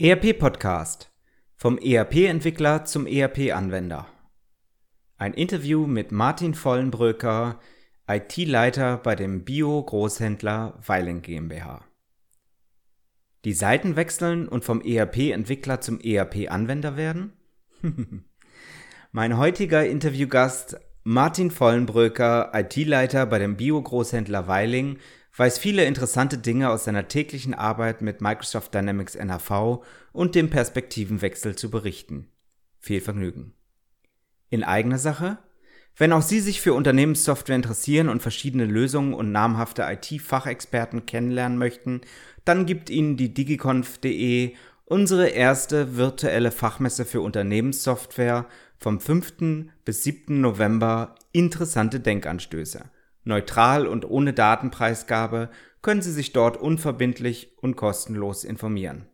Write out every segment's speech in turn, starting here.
ERP Podcast vom ERP-Entwickler zum ERP-Anwender. Ein Interview mit Martin Vollenbröcker, IT-Leiter bei dem Bio-Großhändler Weiling GmbH. Die Seiten wechseln und vom ERP-Entwickler zum ERP-Anwender werden? mein heutiger Interviewgast Martin Vollenbröcker, IT-Leiter bei dem Bio-Großhändler Weiling, weiß viele interessante Dinge aus seiner täglichen Arbeit mit Microsoft Dynamics NAV und dem Perspektivenwechsel zu berichten. Viel Vergnügen. In eigener Sache? Wenn auch Sie sich für Unternehmenssoftware interessieren und verschiedene Lösungen und namhafte IT-Fachexperten kennenlernen möchten, dann gibt Ihnen die digiconf.de unsere erste virtuelle Fachmesse für Unternehmenssoftware vom 5. bis 7. November interessante Denkanstöße. Neutral und ohne Datenpreisgabe können Sie sich dort unverbindlich und kostenlos informieren.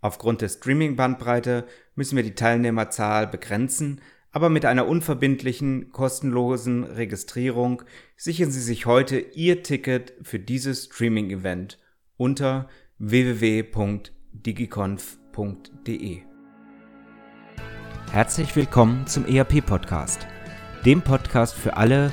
Aufgrund der Streaming-Bandbreite müssen wir die Teilnehmerzahl begrenzen, aber mit einer unverbindlichen, kostenlosen Registrierung sichern Sie sich heute Ihr Ticket für dieses Streaming-Event unter www.digiconf.de. Herzlich willkommen zum ERP-Podcast, dem Podcast für alle,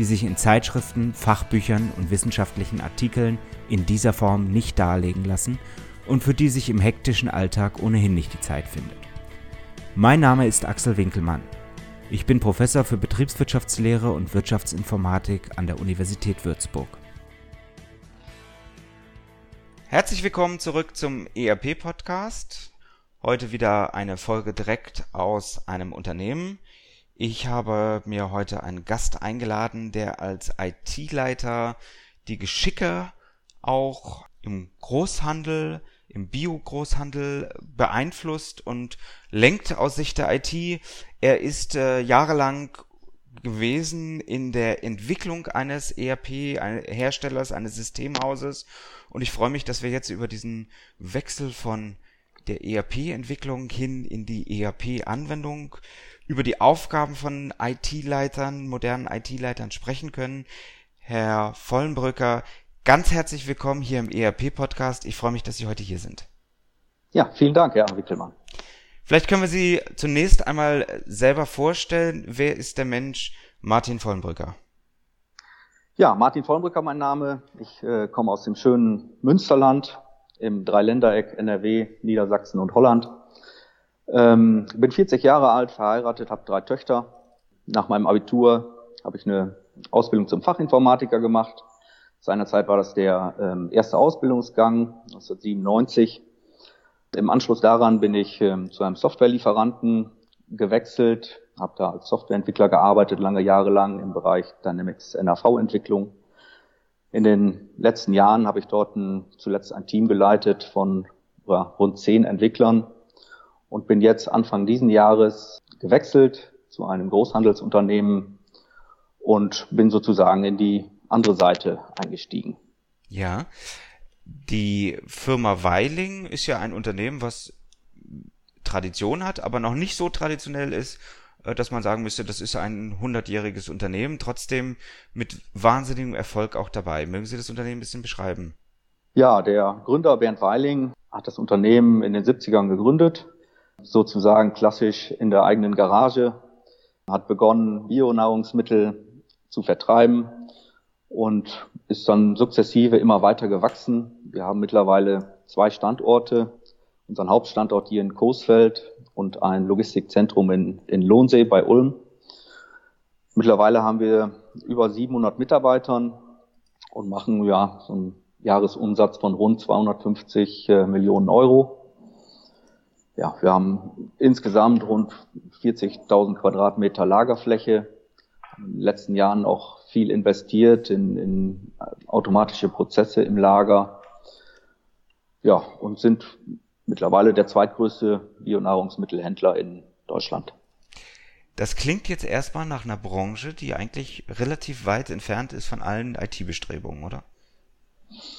die sich in Zeitschriften, Fachbüchern und wissenschaftlichen Artikeln in dieser Form nicht darlegen lassen und für die sich im hektischen Alltag ohnehin nicht die Zeit findet. Mein Name ist Axel Winkelmann. Ich bin Professor für Betriebswirtschaftslehre und Wirtschaftsinformatik an der Universität Würzburg. Herzlich willkommen zurück zum ERP-Podcast. Heute wieder eine Folge direkt aus einem Unternehmen. Ich habe mir heute einen Gast eingeladen, der als IT-Leiter die Geschicke auch im Großhandel, im Bio-Großhandel beeinflusst und lenkt aus Sicht der IT. Er ist äh, jahrelang gewesen in der Entwicklung eines ERP-Herstellers, eines Systemhauses. Und ich freue mich, dass wir jetzt über diesen Wechsel von der ERP-Entwicklung hin in die ERP-Anwendung über die Aufgaben von IT-Leitern, modernen IT-Leitern sprechen können. Herr Vollenbrücker, ganz herzlich willkommen hier im ERP-Podcast. Ich freue mich, dass Sie heute hier sind. Ja, vielen Dank, Herr Wickelmann. Vielleicht können wir Sie zunächst einmal selber vorstellen. Wer ist der Mensch Martin Vollenbrücker? Ja, Martin Vollenbrücker mein Name. Ich äh, komme aus dem schönen Münsterland im Dreiländereck NRW, Niedersachsen und Holland. Ähm, bin 40 Jahre alt, verheiratet, habe drei Töchter. Nach meinem Abitur habe ich eine Ausbildung zum Fachinformatiker gemacht. Seinerzeit war das der ähm, erste Ausbildungsgang, 1997. Im Anschluss daran bin ich ähm, zu einem Softwarelieferanten gewechselt, habe da als Softwareentwickler gearbeitet, lange Jahre lang im Bereich Dynamics NAV-Entwicklung. In den letzten Jahren habe ich dort ein, zuletzt ein Team geleitet von ja, rund zehn Entwicklern, und bin jetzt Anfang diesen Jahres gewechselt zu einem Großhandelsunternehmen und bin sozusagen in die andere Seite eingestiegen. Ja, die Firma Weiling ist ja ein Unternehmen, was Tradition hat, aber noch nicht so traditionell ist, äh, dass man sagen müsste, das ist ein hundertjähriges Unternehmen, trotzdem mit wahnsinnigem Erfolg auch dabei. Mögen Sie das Unternehmen ein bisschen beschreiben? Ja, der Gründer Bernd Weiling hat das Unternehmen in den 70ern gegründet sozusagen klassisch in der eigenen Garage, hat begonnen, Bionahrungsmittel zu vertreiben und ist dann sukzessive immer weiter gewachsen. Wir haben mittlerweile zwei Standorte, unseren Hauptstandort hier in Coesfeld und ein Logistikzentrum in, in Lohnsee bei Ulm. Mittlerweile haben wir über 700 Mitarbeitern und machen ja so einen Jahresumsatz von rund 250 äh, Millionen Euro ja, wir haben insgesamt rund 40.000 Quadratmeter Lagerfläche. In den letzten Jahren auch viel investiert in, in automatische Prozesse im Lager. Ja, und sind mittlerweile der zweitgrößte Bionahrungsmittelhändler in Deutschland. Das klingt jetzt erstmal nach einer Branche, die eigentlich relativ weit entfernt ist von allen IT-Bestrebungen, oder?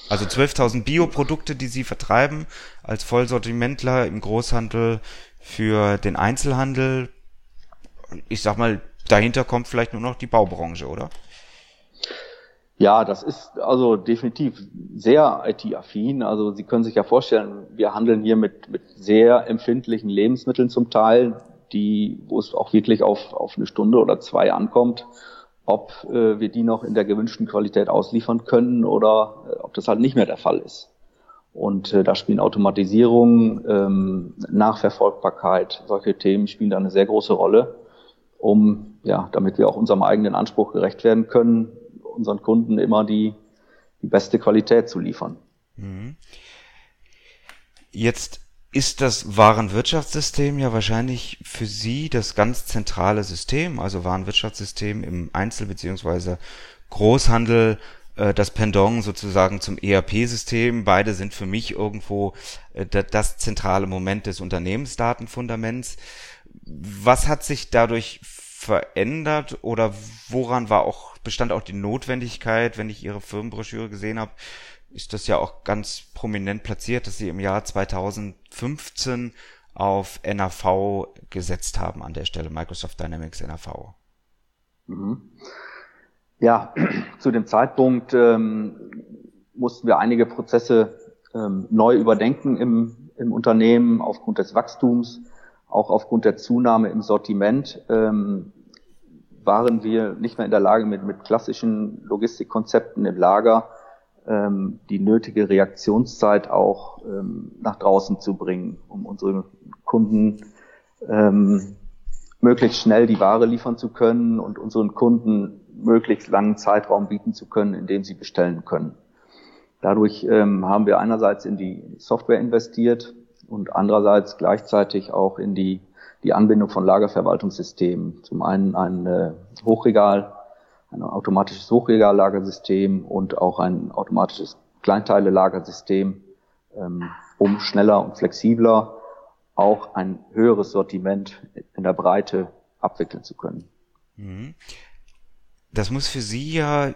Also 12.000 Bioprodukte, die sie vertreiben als Vollsortimentler im Großhandel für den Einzelhandel. Ich sag mal, dahinter kommt vielleicht nur noch die Baubranche, oder? Ja, das ist also definitiv sehr IT-affin. Also Sie können sich ja vorstellen, wir handeln hier mit, mit sehr empfindlichen Lebensmitteln zum Teil, die, wo es auch wirklich auf, auf eine Stunde oder zwei ankommt, ob äh, wir die noch in der gewünschten Qualität ausliefern können oder äh, ob das halt nicht mehr der Fall ist. Und äh, da spielen Automatisierung, ähm, Nachverfolgbarkeit, solche Themen spielen da eine sehr große Rolle, um, ja, damit wir auch unserem eigenen Anspruch gerecht werden können, unseren Kunden immer die, die beste Qualität zu liefern. Mhm. Jetzt ist das Warenwirtschaftssystem ja wahrscheinlich für Sie das ganz zentrale System, also Warenwirtschaftssystem im Einzel- bzw. Großhandel, äh, das Pendant sozusagen zum ERP-System. Beide sind für mich irgendwo äh, das zentrale Moment des Unternehmensdatenfundaments. Was hat sich dadurch verändert oder woran war auch, bestand auch die Notwendigkeit, wenn ich Ihre Firmenbroschüre gesehen habe, ist das ja auch ganz prominent platziert, dass Sie im Jahr 2015 auf NAV gesetzt haben an der Stelle, Microsoft Dynamics NAV. Mhm. Ja, zu dem Zeitpunkt ähm, mussten wir einige Prozesse ähm, neu überdenken im, im Unternehmen aufgrund des Wachstums auch aufgrund der Zunahme im Sortiment ähm, waren wir nicht mehr in der Lage, mit, mit klassischen Logistikkonzepten im Lager ähm, die nötige Reaktionszeit auch ähm, nach draußen zu bringen, um unsere Kunden ähm, möglichst schnell die Ware liefern zu können und unseren Kunden möglichst langen Zeitraum bieten zu können, in dem sie bestellen können. Dadurch ähm, haben wir einerseits in die Software investiert, und andererseits gleichzeitig auch in die, die Anbindung von Lagerverwaltungssystemen. Zum einen ein äh, Hochregal, ein automatisches Hochregallagersystem und auch ein automatisches Kleinteile-Lagersystem, ähm, um schneller und flexibler auch ein höheres Sortiment in der Breite abwickeln zu können. Mhm. Das muss für Sie ja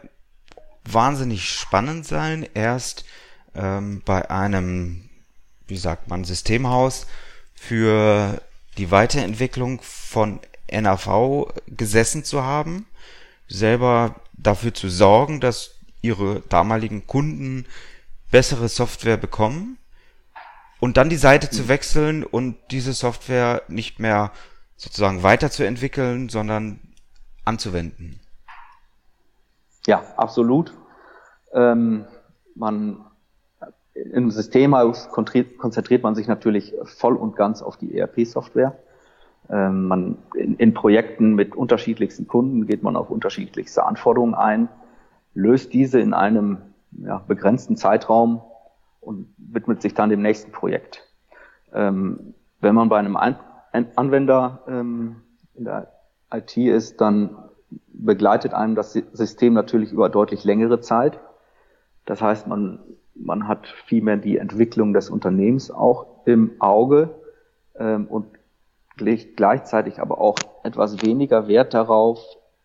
wahnsinnig spannend sein, erst ähm, bei einem wie sagt man, Systemhaus für die Weiterentwicklung von NAV gesessen zu haben, selber dafür zu sorgen, dass ihre damaligen Kunden bessere Software bekommen und dann die Seite zu wechseln und diese Software nicht mehr sozusagen weiterzuentwickeln, sondern anzuwenden. Ja, absolut. Ähm, man im Systemhaus konzentriert man sich natürlich voll und ganz auf die ERP-Software. Ähm, man, in, in, Projekten mit unterschiedlichsten Kunden geht man auf unterschiedlichste Anforderungen ein, löst diese in einem ja, begrenzten Zeitraum und widmet sich dann dem nächsten Projekt. Ähm, wenn man bei einem ein Anwender ähm, in der IT ist, dann begleitet einem das System natürlich über deutlich längere Zeit. Das heißt, man man hat vielmehr die Entwicklung des Unternehmens auch im Auge ähm, und gleichzeitig aber auch etwas weniger Wert darauf,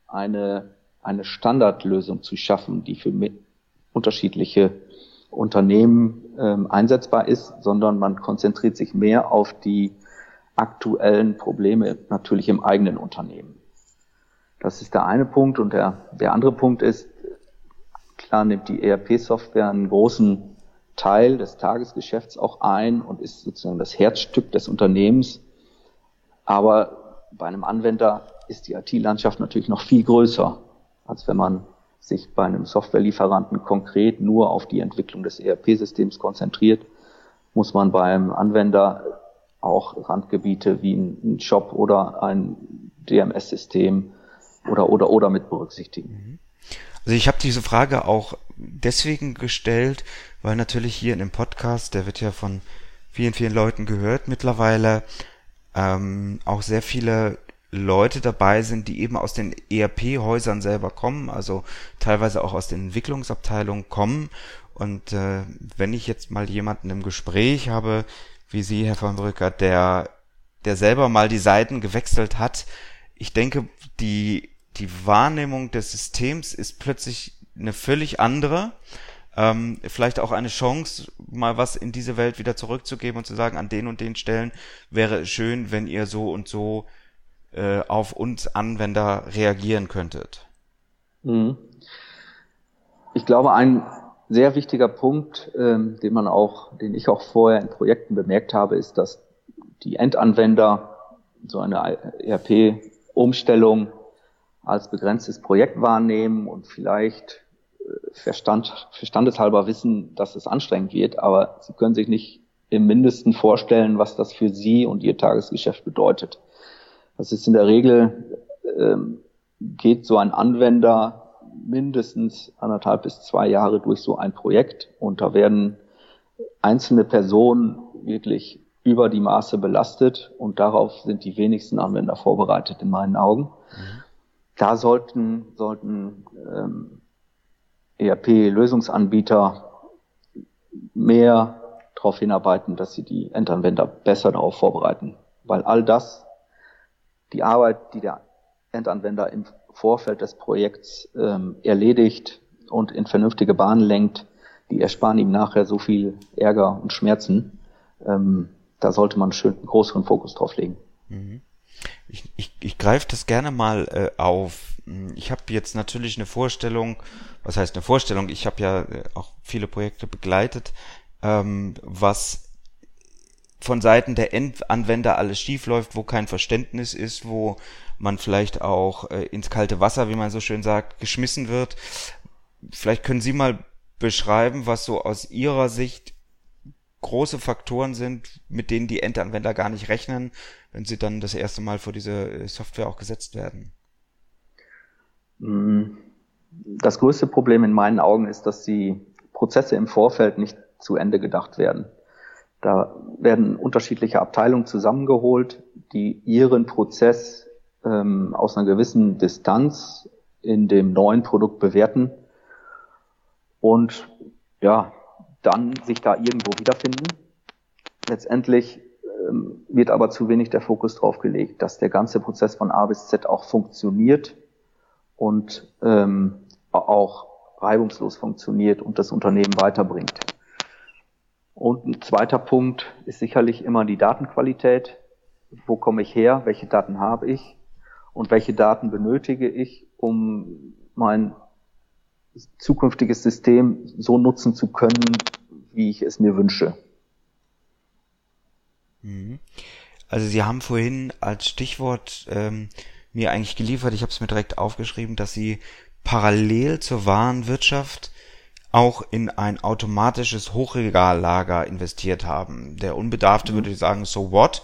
eine, eine Standardlösung zu schaffen, die für unterschiedliche Unternehmen ähm, einsetzbar ist, sondern man konzentriert sich mehr auf die aktuellen Probleme natürlich im eigenen Unternehmen. Das ist der eine Punkt. Und der, der andere Punkt ist, Klar nimmt die ERP-Software einen großen Teil des Tagesgeschäfts auch ein und ist sozusagen das Herzstück des Unternehmens. Aber bei einem Anwender ist die IT-Landschaft natürlich noch viel größer, als wenn man sich bei einem Softwarelieferanten konkret nur auf die Entwicklung des ERP-Systems konzentriert, muss man beim Anwender auch Randgebiete wie ein Shop oder ein DMS-System oder oder oder mit berücksichtigen. Mhm. Also ich habe diese Frage auch deswegen gestellt, weil natürlich hier in dem Podcast, der wird ja von vielen, vielen Leuten gehört mittlerweile, ähm, auch sehr viele Leute dabei sind, die eben aus den ERP-Häusern selber kommen, also teilweise auch aus den Entwicklungsabteilungen kommen. Und äh, wenn ich jetzt mal jemanden im Gespräch habe, wie Sie, Herr von Brücker, der, der selber mal die Seiten gewechselt hat, ich denke, die, die Wahrnehmung des Systems ist plötzlich eine völlig andere. Ähm, vielleicht auch eine Chance, mal was in diese Welt wieder zurückzugeben und zu sagen, an den und den Stellen wäre es schön, wenn ihr so und so äh, auf uns Anwender reagieren könntet. Mhm. Ich glaube, ein sehr wichtiger Punkt, ähm, den man auch, den ich auch vorher in Projekten bemerkt habe, ist, dass die Endanwender so eine ERP-Umstellung als begrenztes Projekt wahrnehmen und vielleicht Verstand, verstandeshalber wissen, dass es anstrengend wird, aber sie können sich nicht im Mindesten vorstellen, was das für sie und ihr Tagesgeschäft bedeutet. Das ist in der Regel, ähm, geht so ein Anwender mindestens anderthalb bis zwei Jahre durch so ein Projekt und da werden einzelne Personen wirklich über die Maße belastet und darauf sind die wenigsten Anwender vorbereitet in meinen Augen. Mhm. Da sollten, sollten ähm, ERP-Lösungsanbieter mehr darauf hinarbeiten, dass sie die Endanwender besser darauf vorbereiten, weil all das, die Arbeit, die der Endanwender im Vorfeld des Projekts ähm, erledigt und in vernünftige Bahnen lenkt, die ersparen ihm nachher so viel Ärger und Schmerzen. Ähm, da sollte man schön einen größeren Fokus drauf legen. Mhm. Ich, ich, ich greife das gerne mal äh, auf. Ich habe jetzt natürlich eine Vorstellung, was heißt eine Vorstellung? Ich habe ja äh, auch viele Projekte begleitet, ähm, was von Seiten der Endanwender alles schief läuft, wo kein Verständnis ist, wo man vielleicht auch äh, ins kalte Wasser, wie man so schön sagt, geschmissen wird. Vielleicht können Sie mal beschreiben, was so aus Ihrer Sicht große Faktoren sind, mit denen die Endanwender gar nicht rechnen, wenn sie dann das erste Mal vor diese äh, Software auch gesetzt werden? Mm, das größte Problem in meinen Augen ist, dass die Prozesse im Vorfeld nicht zu Ende gedacht werden. Da werden unterschiedliche Abteilungen zusammengeholt, die ihren Prozess ähm, aus einer gewissen Distanz in dem neuen Produkt bewerten und ja, dann sich da irgendwo wiederfinden. Letztendlich ähm, wird aber zu wenig der Fokus drauf gelegt, dass der ganze Prozess von A bis Z auch funktioniert und ähm, auch reibungslos funktioniert und das Unternehmen weiterbringt. Und ein zweiter Punkt ist sicherlich immer die Datenqualität. Wo komme ich her? Welche Daten habe ich? Und welche Daten benötige ich, um mein zukünftiges System so nutzen zu können, wie ich es mir wünsche? Mhm. Also Sie haben vorhin als Stichwort ähm, mir eigentlich geliefert, ich habe es mir direkt aufgeschrieben, dass Sie parallel zur Warenwirtschaft auch in ein automatisches Hochregallager investiert haben. Der Unbedarfte mhm. würde sagen, so what?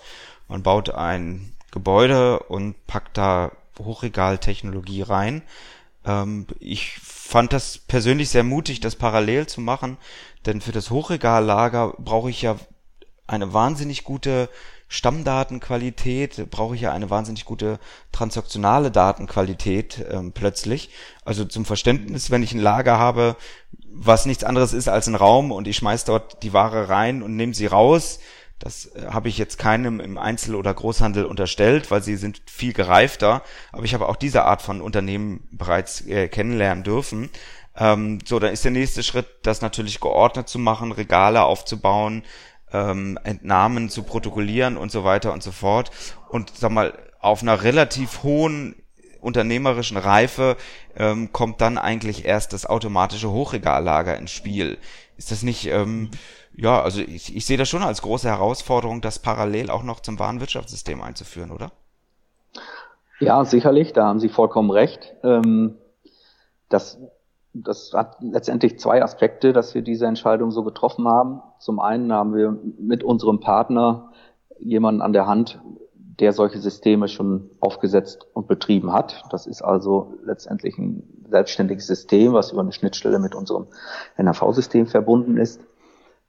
Man baut ein Gebäude und packt da Hochregaltechnologie rein. Ähm, ich fand das persönlich sehr mutig, das parallel zu machen, denn für das Hochregallager brauche ich ja eine wahnsinnig gute Stammdatenqualität, brauche ich ja eine wahnsinnig gute transaktionale Datenqualität ähm, plötzlich. Also zum Verständnis, wenn ich ein Lager habe, was nichts anderes ist als ein Raum und ich schmeiß dort die Ware rein und nehme sie raus. Das äh, habe ich jetzt keinem im Einzel- oder Großhandel unterstellt, weil sie sind viel gereifter. Aber ich habe auch diese Art von Unternehmen bereits äh, kennenlernen dürfen. Ähm, so, dann ist der nächste Schritt, das natürlich geordnet zu machen, Regale aufzubauen, ähm, Entnahmen zu protokollieren und so weiter und so fort. Und sag mal, auf einer relativ hohen unternehmerischen Reife ähm, kommt dann eigentlich erst das automatische Hochregallager ins Spiel. Ist das nicht, ähm, ja, also ich, ich sehe das schon als große Herausforderung, das parallel auch noch zum Warenwirtschaftssystem einzuführen, oder? Ja, sicherlich, da haben Sie vollkommen recht. Ähm, das, das hat letztendlich zwei Aspekte, dass wir diese Entscheidung so getroffen haben. Zum einen haben wir mit unserem Partner jemanden an der Hand, der solche Systeme schon aufgesetzt und betrieben hat. Das ist also letztendlich ein selbstständiges System, was über eine Schnittstelle mit unserem NAV-System verbunden ist.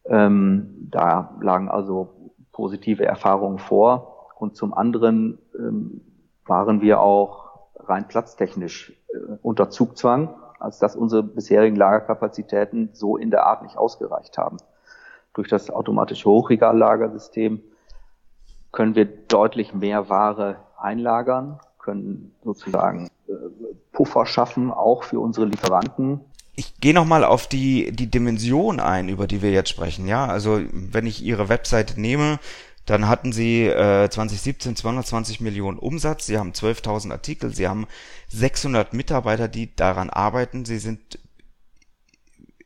Ähm, da lagen also positive Erfahrungen vor. Und zum anderen ähm, waren wir auch rein platztechnisch äh, unter Zugzwang, als dass unsere bisherigen Lagerkapazitäten so in der Art nicht ausgereicht haben. Durch das automatische Hochregallagersystem können wir deutlich mehr Ware einlagern, können sozusagen äh, Puffer schaffen, auch für unsere Lieferanten. Ich gehe nochmal auf die, die Dimension ein, über die wir jetzt sprechen. Ja, also wenn ich Ihre Webseite nehme, dann hatten Sie äh, 2017 220 Millionen Umsatz, Sie haben 12.000 Artikel, Sie haben 600 Mitarbeiter, die daran arbeiten, Sie sind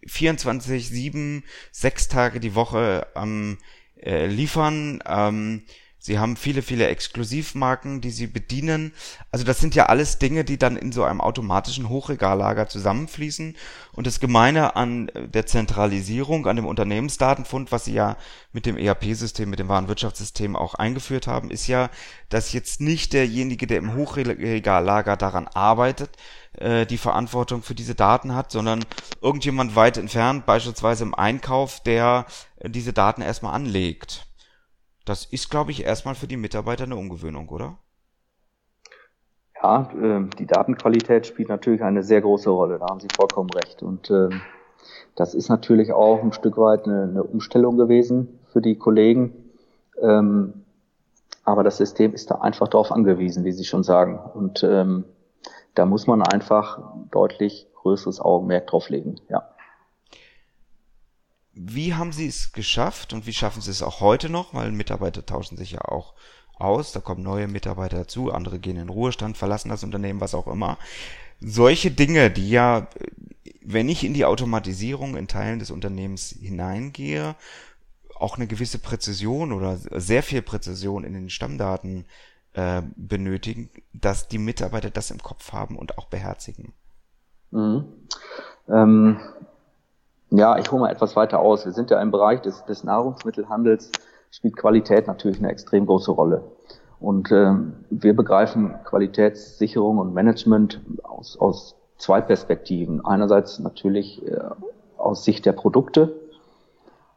24, 7, 6 Tage die Woche am äh, liefern. Ähm, Sie haben viele, viele Exklusivmarken, die Sie bedienen. Also das sind ja alles Dinge, die dann in so einem automatischen Hochregallager zusammenfließen. Und das Gemeine an der Zentralisierung, an dem Unternehmensdatenfund, was Sie ja mit dem ERP-System, mit dem Warenwirtschaftssystem auch eingeführt haben, ist ja, dass jetzt nicht derjenige, der im Hochregallager daran arbeitet, äh, die Verantwortung für diese Daten hat, sondern irgendjemand weit entfernt, beispielsweise im Einkauf, der äh, diese Daten erstmal anlegt. Das ist, glaube ich, erstmal für die Mitarbeiter eine Ungewöhnung, oder? Ja, äh, die Datenqualität spielt natürlich eine sehr große Rolle, da haben Sie vollkommen recht. Und äh, das ist natürlich auch ein Stück weit eine, Umstellung gewesen für die Kollegen. Ähm, aber das System ist da einfach darauf angewiesen, wie Sie schon sagen. Und ähm, da muss man einfach deutlich größeres Augenmerk drauf legen, ja. Wie haben Sie es geschafft und wie schaffen Sie es auch heute noch? Weil Mitarbeiter tauschen sich ja auch aus, da kommen neue Mitarbeiter dazu, andere gehen in Ruhestand, verlassen das Unternehmen, was auch immer. Solche Dinge, die ja, wenn ich in die Automatisierung in Teilen des Unternehmens hineingehe, auch eine gewisse Präzision oder sehr viel Präzision in den Stammdaten äh, benötigen, dass die Mitarbeiter das im Kopf haben und auch beherzigen. Mhm. Ähm, ja, ich hole mal etwas weiter aus. Wir sind ja im Bereich des, des Nahrungsmittelhandels, spielt Qualität natürlich eine extrem große Rolle. Und ähm, wir begreifen Qualitätssicherung und Management aus, aus zwei Perspektiven. Einerseits natürlich äh, aus Sicht der Produkte,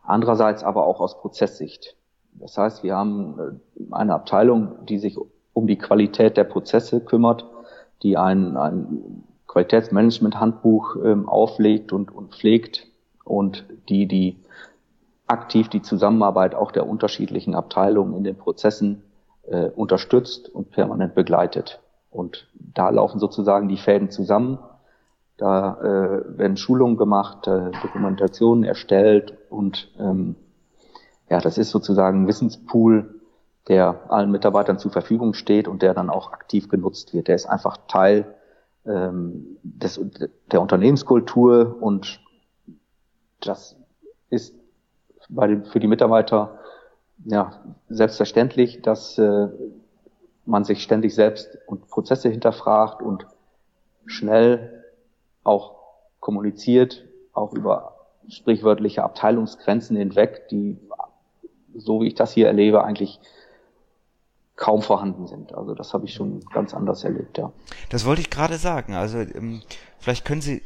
andererseits aber auch aus Prozesssicht. Das heißt, wir haben äh, eine Abteilung, die sich um die Qualität der Prozesse kümmert, die ein, ein Qualitätsmanagement-Handbuch ähm, auflegt und, und pflegt, und die, die aktiv die Zusammenarbeit auch der unterschiedlichen Abteilungen in den Prozessen äh, unterstützt und permanent begleitet. Und da laufen sozusagen die Fäden zusammen. Da äh, werden Schulungen gemacht, äh, Dokumentationen erstellt und ähm, ja, das ist sozusagen ein Wissenspool, der allen Mitarbeitern zur Verfügung steht und der dann auch aktiv genutzt wird. Der ist einfach Teil ähm, des, der Unternehmenskultur und das ist bei den, für die Mitarbeiter ja selbstverständlich, dass äh, man sich ständig selbst und Prozesse hinterfragt und schnell auch kommuniziert, auch über sprichwörtliche Abteilungsgrenzen hinweg, die, so wie ich das hier erlebe, eigentlich kaum vorhanden sind. Also das habe ich schon ganz anders erlebt, ja. Das wollte ich gerade sagen. Also ähm, vielleicht können Sie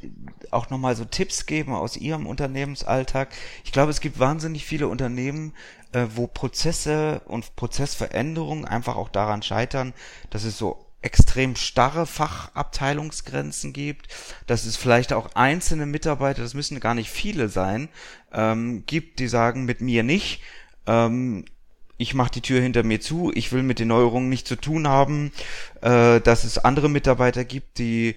auch nochmal so Tipps geben aus Ihrem Unternehmensalltag. Ich glaube, es gibt wahnsinnig viele Unternehmen, äh, wo Prozesse und Prozessveränderungen einfach auch daran scheitern, dass es so extrem starre Fachabteilungsgrenzen gibt, dass es vielleicht auch einzelne Mitarbeiter, das müssen gar nicht viele sein, ähm, gibt, die sagen, mit mir nicht. Ähm, ich mache die Tür hinter mir zu, ich will mit den Neuerungen nichts zu tun haben, äh, dass es andere Mitarbeiter gibt, die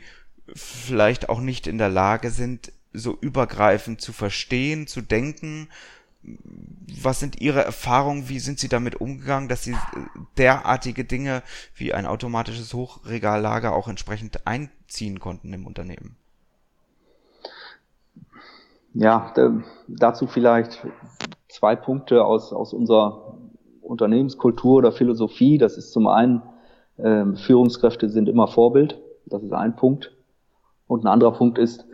vielleicht auch nicht in der Lage sind, so übergreifend zu verstehen, zu denken. Was sind Ihre Erfahrungen? Wie sind Sie damit umgegangen, dass Sie derartige Dinge wie ein automatisches Hochregallager auch entsprechend einziehen konnten im Unternehmen? Ja, dazu vielleicht zwei Punkte aus, aus unserer Unternehmenskultur oder Philosophie. Das ist zum einen, äh, Führungskräfte sind immer Vorbild. Das ist ein Punkt. Und ein anderer Punkt ist,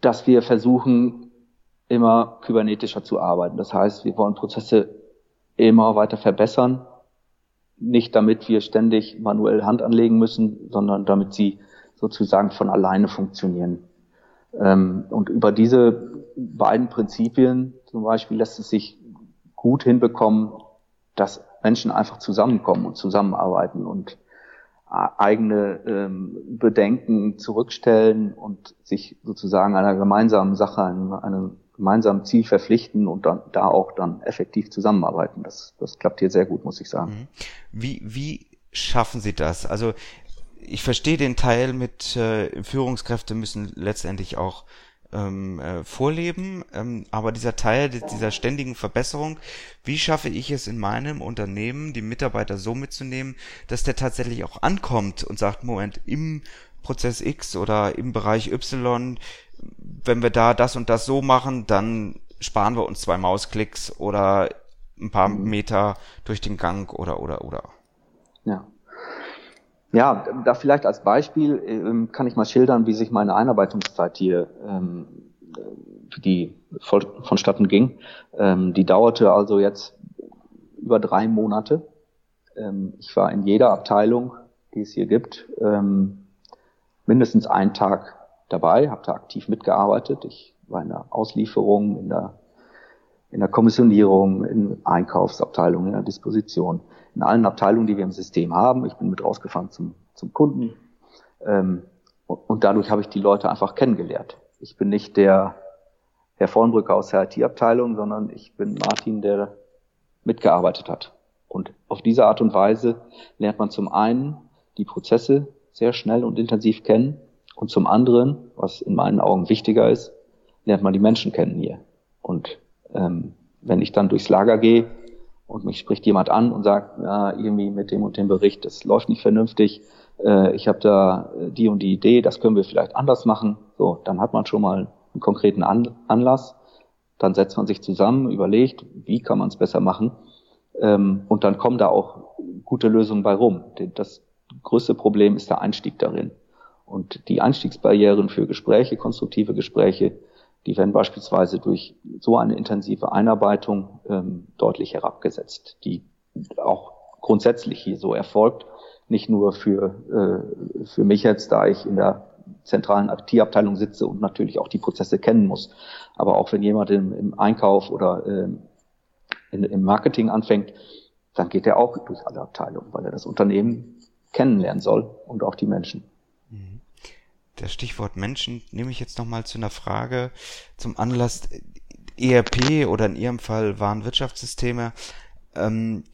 dass wir versuchen, immer kybernetischer zu arbeiten. Das heißt, wir wollen Prozesse immer weiter verbessern. Nicht damit wir ständig manuell Hand anlegen müssen, sondern damit sie sozusagen von alleine funktionieren. Ähm, und über diese beiden Prinzipien zum Beispiel lässt es sich gut hinbekommen, dass Menschen einfach zusammenkommen und zusammenarbeiten und eigene ähm, Bedenken zurückstellen und sich sozusagen einer gemeinsamen Sache, einem, einem gemeinsamen Ziel verpflichten und dann da auch dann effektiv zusammenarbeiten. Das, das klappt hier sehr gut, muss ich sagen. Mhm. Wie, wie schaffen Sie das? Also ich verstehe den Teil mit äh, Führungskräfte müssen letztendlich auch ähm, äh, vorleben, ähm, aber dieser Teil dieser ständigen Verbesserung, wie schaffe ich es in meinem Unternehmen, die Mitarbeiter so mitzunehmen, dass der tatsächlich auch ankommt und sagt, Moment, im Prozess X oder im Bereich Y, wenn wir da das und das so machen, dann sparen wir uns zwei Mausklicks oder ein paar mhm. Meter durch den Gang oder oder oder. Ja. Ja, da vielleicht als Beispiel ähm, kann ich mal schildern, wie sich meine Einarbeitungszeit hier, ähm, wie die vonstatten ging. Ähm, die dauerte also jetzt über drei Monate. Ähm, ich war in jeder Abteilung, die es hier gibt, ähm, mindestens einen Tag dabei, habe da aktiv mitgearbeitet. Ich war in der Auslieferung, in der, in der Kommissionierung, in Einkaufsabteilung, in der Disposition in allen Abteilungen, die wir im System haben. Ich bin mit rausgefahren zum, zum Kunden. Ähm, und dadurch habe ich die Leute einfach kennengelernt. Ich bin nicht der Herr Vornbrücker aus der IT-Abteilung, sondern ich bin Martin, der mitgearbeitet hat. Und auf diese Art und Weise lernt man zum einen die Prozesse sehr schnell und intensiv kennen und zum anderen, was in meinen Augen wichtiger ist, lernt man die Menschen kennen hier. Und ähm, wenn ich dann durchs Lager gehe, und mich spricht jemand an und sagt, ja, irgendwie mit dem und dem Bericht, das läuft nicht vernünftig, äh, ich habe da äh, die und die Idee, das können wir vielleicht anders machen. So, dann hat man schon mal einen konkreten an Anlass, dann setzt man sich zusammen, überlegt, wie kann man es besser machen ähm, und dann kommen da auch gute Lösungen bei rum. Das größte Problem ist der Einstieg darin. Und die Einstiegsbarrieren für Gespräche, konstruktive Gespräche, die werden beispielsweise durch so eine intensive Einarbeitung ähm, deutlich herabgesetzt, die auch grundsätzlich hier so erfolgt. Nicht nur für, äh, für mich jetzt, da ich in der zentralen IT-Abteilung sitze und natürlich auch die Prozesse kennen muss. Aber auch wenn jemand im, im Einkauf oder ähm, in, im Marketing anfängt, dann geht er auch durch alle Abteilungen, weil er das Unternehmen kennenlernen soll und auch die Menschen das Stichwort Menschen nehme ich jetzt nochmal zu einer Frage zum Anlass ERP oder in Ihrem Fall Warenwirtschaftssysteme. Ähm,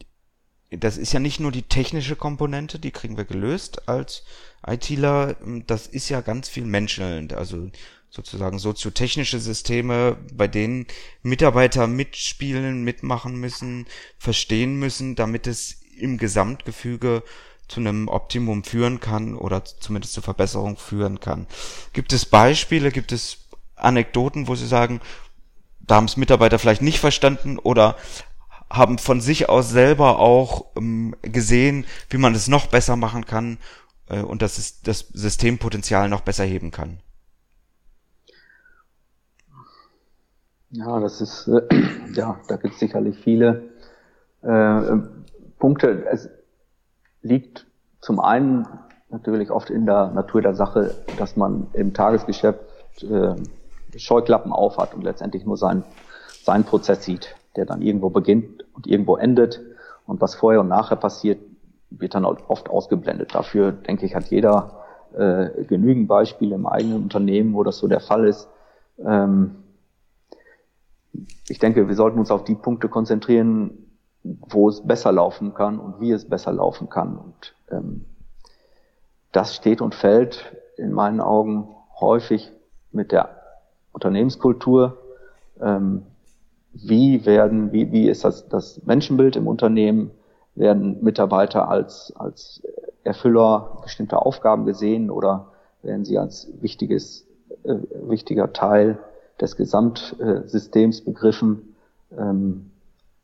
das ist ja nicht nur die technische Komponente, die kriegen wir gelöst als ITler, das ist ja ganz viel menschelnd, also sozusagen soziotechnische Systeme, bei denen Mitarbeiter mitspielen, mitmachen müssen, verstehen müssen, damit es im Gesamtgefüge zu einem Optimum führen kann oder zumindest zur Verbesserung führen kann. Gibt es Beispiele, gibt es Anekdoten, wo Sie sagen, da haben es Mitarbeiter vielleicht nicht verstanden oder haben von sich aus selber auch ähm, gesehen, wie man es noch besser machen kann äh, und das, ist, das Systempotenzial noch besser heben kann? Ja, das ist, äh, ja, da gibt es sicherlich viele äh, Punkte. Es, liegt zum einen natürlich oft in der Natur der Sache, dass man im Tagesgeschäft äh, Scheuklappen aufhat und letztendlich nur seinen, seinen Prozess sieht, der dann irgendwo beginnt und irgendwo endet. Und was vorher und nachher passiert, wird dann oft ausgeblendet. Dafür, denke ich, hat jeder äh, genügend Beispiele im eigenen Unternehmen, wo das so der Fall ist. Ähm, ich denke, wir sollten uns auf die Punkte konzentrieren, wo es besser laufen kann und wie es besser laufen kann. Und ähm, das steht und fällt in meinen Augen häufig mit der Unternehmenskultur. Ähm, wie werden, wie, wie ist das, das Menschenbild im Unternehmen? Werden Mitarbeiter als, als Erfüller bestimmter Aufgaben gesehen oder werden sie als wichtiges, äh, wichtiger Teil des Gesamtsystems begriffen? Ähm,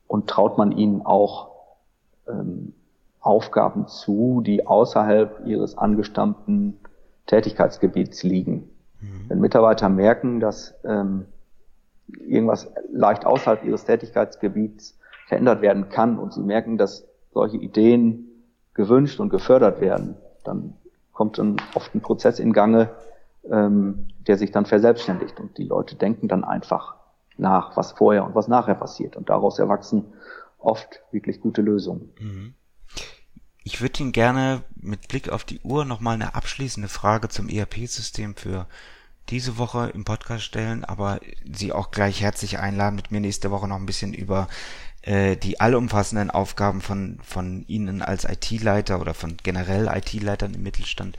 und traut man ihnen auch ähm, Aufgaben zu, die außerhalb ihres angestammten Tätigkeitsgebiets liegen. Mhm. Wenn Mitarbeiter merken, dass ähm, irgendwas leicht außerhalb ihres Tätigkeitsgebiets verändert werden kann und sie merken, dass solche Ideen gewünscht und gefördert werden, dann kommt dann oft ein Prozess in Gange, ähm, der sich dann verselbstständigt und die Leute denken dann einfach nach, was vorher und was nachher passiert. Und daraus erwachsen oft wirklich gute Lösungen. Mhm. Ich würde Ihnen gerne mit Blick auf die Uhr nochmal eine abschließende Frage zum ERP-System für diese Woche im Podcast stellen, aber Sie auch gleich herzlich einladen, mit mir nächste Woche noch ein bisschen über äh, die allumfassenden Aufgaben von, von Ihnen als IT-Leiter oder von generell IT-Leitern im Mittelstand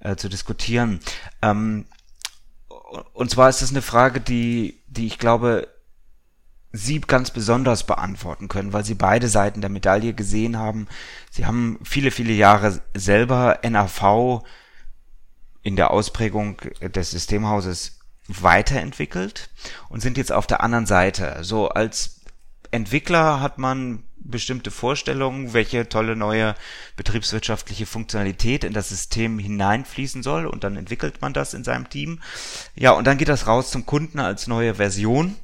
äh, zu diskutieren. Ähm, und zwar ist das eine Frage, die, die ich glaube, Sie ganz besonders beantworten können, weil Sie beide Seiten der Medaille gesehen haben. Sie haben viele, viele Jahre selber NAV in der Ausprägung des Systemhauses weiterentwickelt und sind jetzt auf der anderen Seite. So als Entwickler hat man bestimmte Vorstellungen, welche tolle neue betriebswirtschaftliche Funktionalität in das System hineinfließen soll und dann entwickelt man das in seinem Team. Ja, und dann geht das raus zum Kunden als neue Version.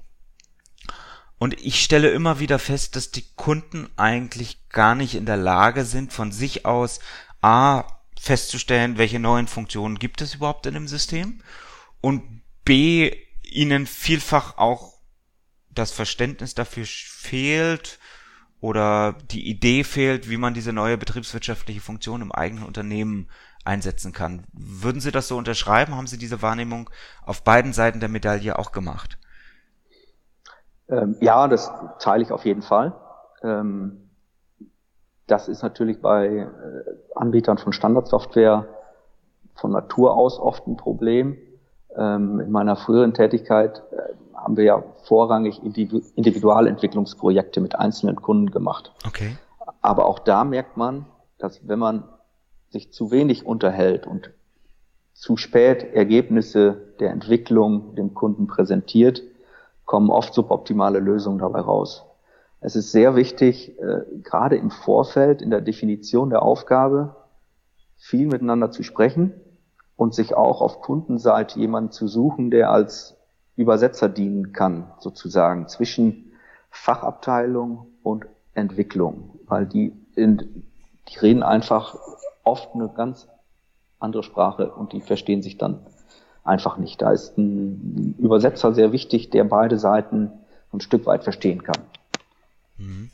Und ich stelle immer wieder fest, dass die Kunden eigentlich gar nicht in der Lage sind, von sich aus A festzustellen, welche neuen Funktionen gibt es überhaupt in dem System und B ihnen vielfach auch das Verständnis dafür fehlt oder die Idee fehlt, wie man diese neue betriebswirtschaftliche Funktion im eigenen Unternehmen einsetzen kann. Würden Sie das so unterschreiben? Haben Sie diese Wahrnehmung auf beiden Seiten der Medaille auch gemacht? Ähm, ja, das teile ich auf jeden Fall. Ähm, das ist natürlich bei äh, Anbietern von Standardsoftware von Natur aus oft ein Problem. Ähm, in meiner früheren Tätigkeit äh, haben wir ja vorrangig Individualentwicklungsprojekte mit einzelnen Kunden gemacht. Okay. Aber auch da merkt man, dass wenn man sich zu wenig unterhält und zu spät Ergebnisse der Entwicklung dem Kunden präsentiert, kommen oft suboptimale Lösungen dabei raus. Es ist sehr wichtig, äh, gerade im Vorfeld, in der Definition der Aufgabe, viel miteinander zu sprechen und sich auch auf Kundenseite jemanden zu suchen, der als Übersetzer dienen kann, sozusagen, zwischen Fachabteilung und Entwicklung, weil die, in, die reden einfach oft eine ganz andere Sprache und die verstehen sich dann einfach nicht. Da ist ein Übersetzer sehr wichtig, der beide Seiten ein Stück weit verstehen kann. Mhm.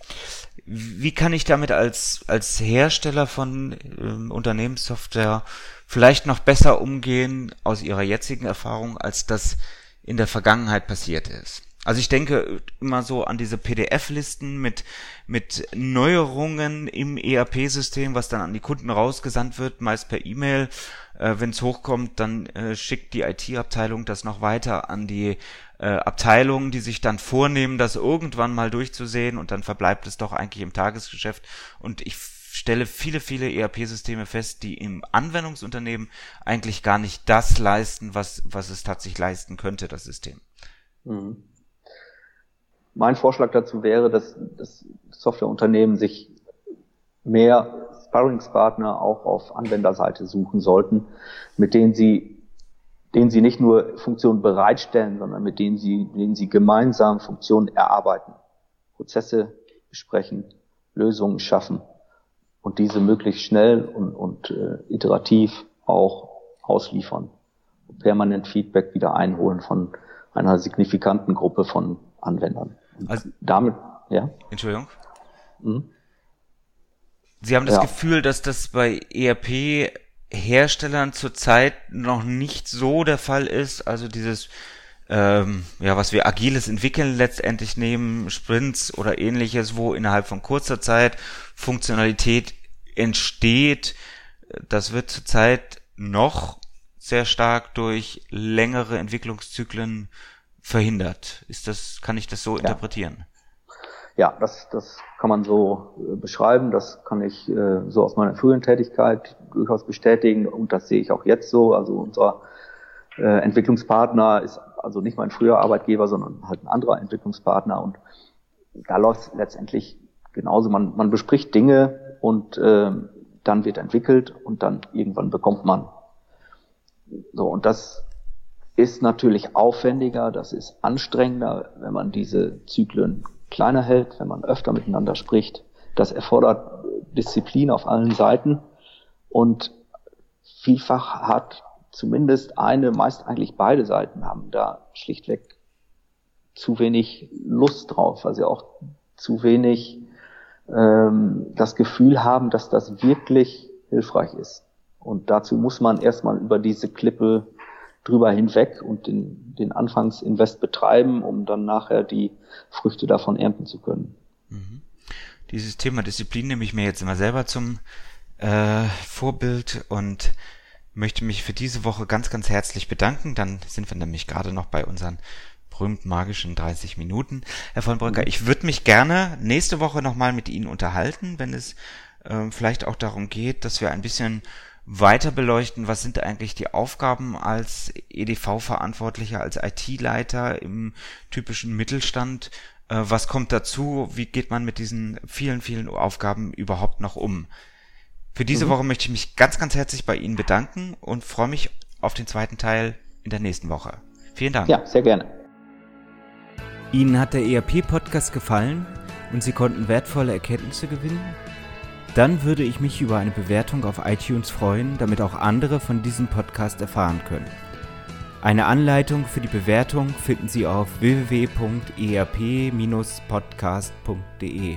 Wie kann ich damit als, als Hersteller von ähm, Unternehmenssoftware vielleicht noch besser umgehen aus Ihrer jetzigen Erfahrung, als das in der Vergangenheit passiert ist? Also ich denke immer so an diese PDF-Listen mit, mit Neuerungen im ERP-System, was dann an die Kunden rausgesandt wird, meist per E-Mail. Äh, Wenn es hochkommt, dann äh, schickt die IT-Abteilung das noch weiter an die äh, Abteilungen, die sich dann vornehmen, das irgendwann mal durchzusehen und dann verbleibt es doch eigentlich im Tagesgeschäft. Und ich stelle viele, viele ERP-Systeme fest, die im Anwendungsunternehmen eigentlich gar nicht das leisten, was, was es tatsächlich leisten könnte, das System. Mhm. Mein Vorschlag dazu wäre, dass, dass Softwareunternehmen sich mehr Sparringspartner auch auf Anwenderseite suchen sollten, mit denen sie, denen sie nicht nur Funktionen bereitstellen, sondern mit denen sie, denen sie gemeinsam Funktionen erarbeiten, Prozesse besprechen, Lösungen schaffen und diese möglichst schnell und, und äh, iterativ auch ausliefern. Permanent Feedback wieder einholen von einer signifikanten Gruppe von Anwendern. Also, damit, ja. Entschuldigung. Mhm. Sie haben das ja. Gefühl, dass das bei ERP-Herstellern zurzeit noch nicht so der Fall ist. Also dieses, ähm, ja, was wir agiles Entwickeln letztendlich nehmen, Sprints oder ähnliches, wo innerhalb von kurzer Zeit Funktionalität entsteht. Das wird zurzeit noch sehr stark durch längere Entwicklungszyklen verhindert. Ist das, kann ich das so ja. interpretieren? Ja, das, das kann man so äh, beschreiben. Das kann ich äh, so aus meiner früheren Tätigkeit durchaus bestätigen und das sehe ich auch jetzt so. Also unser äh, Entwicklungspartner ist also nicht mein früher Arbeitgeber, sondern halt ein anderer Entwicklungspartner und da läuft es letztendlich genauso. Man, man bespricht Dinge und äh, dann wird entwickelt und dann irgendwann bekommt man. So, und das ist natürlich aufwendiger, das ist anstrengender, wenn man diese Zyklen kleiner hält, wenn man öfter miteinander spricht. Das erfordert Disziplin auf allen Seiten und vielfach hat zumindest eine, meist eigentlich beide Seiten haben da schlichtweg zu wenig Lust drauf, weil sie auch zu wenig ähm, das Gefühl haben, dass das wirklich hilfreich ist. Und dazu muss man erstmal über diese Klippe drüber hinweg und den, den Anfangsinvest betreiben, um dann nachher die Früchte davon ernten zu können. Mhm. Dieses Thema Disziplin nehme ich mir jetzt immer selber zum äh, Vorbild und möchte mich für diese Woche ganz, ganz herzlich bedanken. Dann sind wir nämlich gerade noch bei unseren berühmt magischen 30 Minuten. Herr von Brücker, mhm. ich würde mich gerne nächste Woche nochmal mit Ihnen unterhalten, wenn es äh, vielleicht auch darum geht, dass wir ein bisschen weiter beleuchten, was sind eigentlich die Aufgaben als EDV-Verantwortlicher, als IT-Leiter im typischen Mittelstand, äh, was kommt dazu, wie geht man mit diesen vielen, vielen Aufgaben überhaupt noch um. Für diese mhm. Woche möchte ich mich ganz, ganz herzlich bei Ihnen bedanken und freue mich auf den zweiten Teil in der nächsten Woche. Vielen Dank. Ja, sehr gerne. Ihnen hat der ERP-Podcast gefallen und Sie konnten wertvolle Erkenntnisse gewinnen? Dann würde ich mich über eine Bewertung auf iTunes freuen, damit auch andere von diesem Podcast erfahren können. Eine Anleitung für die Bewertung finden Sie auf www.erp-podcast.de.